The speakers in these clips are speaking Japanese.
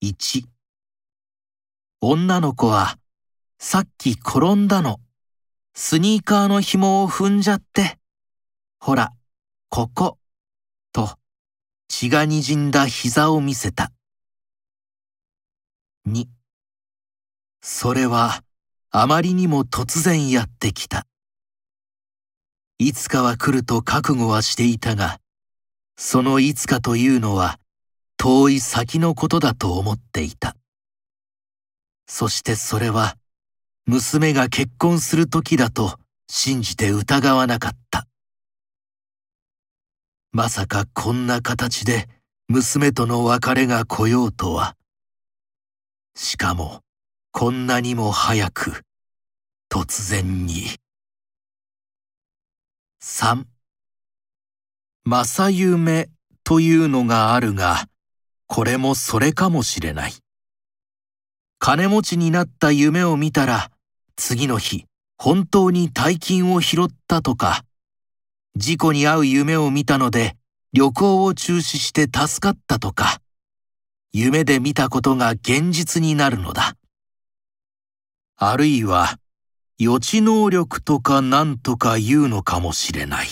1女の子はさっき転んだの。スニーカーの紐を踏んじゃって。ほら、ここ。と血がにじんだ膝を見せた。2それはあまりにも突然やってきた。いつかは来ると覚悟はしていたが、そのいつかというのは遠い先のことだと思っていた。そしてそれは娘が結婚する時だと信じて疑わなかった。まさかこんな形で娘との別れが来ようとは。しかも、こんなにも早く、突然に。三、正夢というのがあるが、これもそれかもしれない。金持ちになった夢を見たら、次の日、本当に大金を拾ったとか、事故に遭う夢を見たので、旅行を中止して助かったとか、夢で見たことが現実になるのだ。あるいは、予知能力とか何とか言うのかもしれない。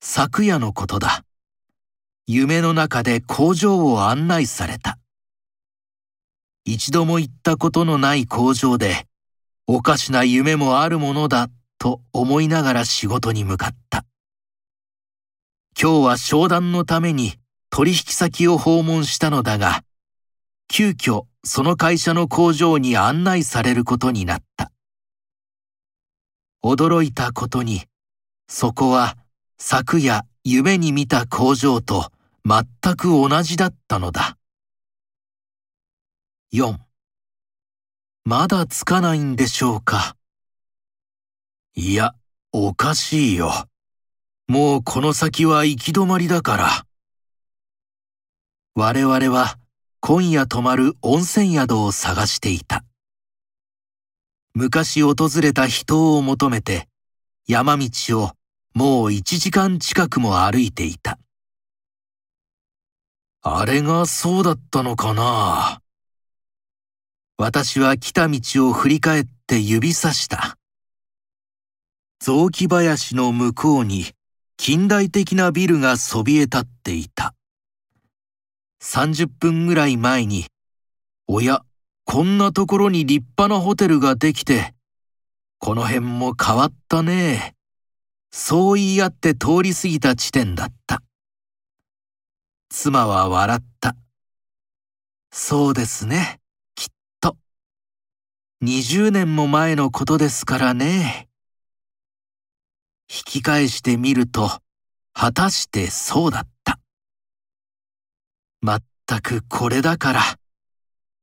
昨夜のことだ。夢の中で工場を案内された。一度も行ったことのない工場で、おかしな夢もあるものだと思いながら仕事に向かった。今日は商談のために取引先を訪問したのだが、急遽その会社の工場に案内されることになった。驚いたことに、そこは昨夜夢に見た工場と全く同じだったのだ。4まだつかないんでしょうか。いや、おかしいよ。もうこの先は行き止まりだから。我々は今夜泊まる温泉宿を探していた。昔訪れた人を求めて山道をもう一時間近くも歩いていた。あれがそうだったのかな？私は来た道を振り返って指さした。雑木林の向こうに近代的なビルがそびえ立っていた。30分ぐらい前に、おや、こんなところに立派なホテルができて、この辺も変わったね。そう言い合って通り過ぎた地点だった。妻は笑った。そうですね、きっと。20年も前のことですからね。引き返してみると、果たしてそうだった。まったくこれだから、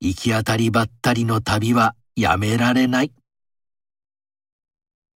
行き当たりばったりの旅はやめられない。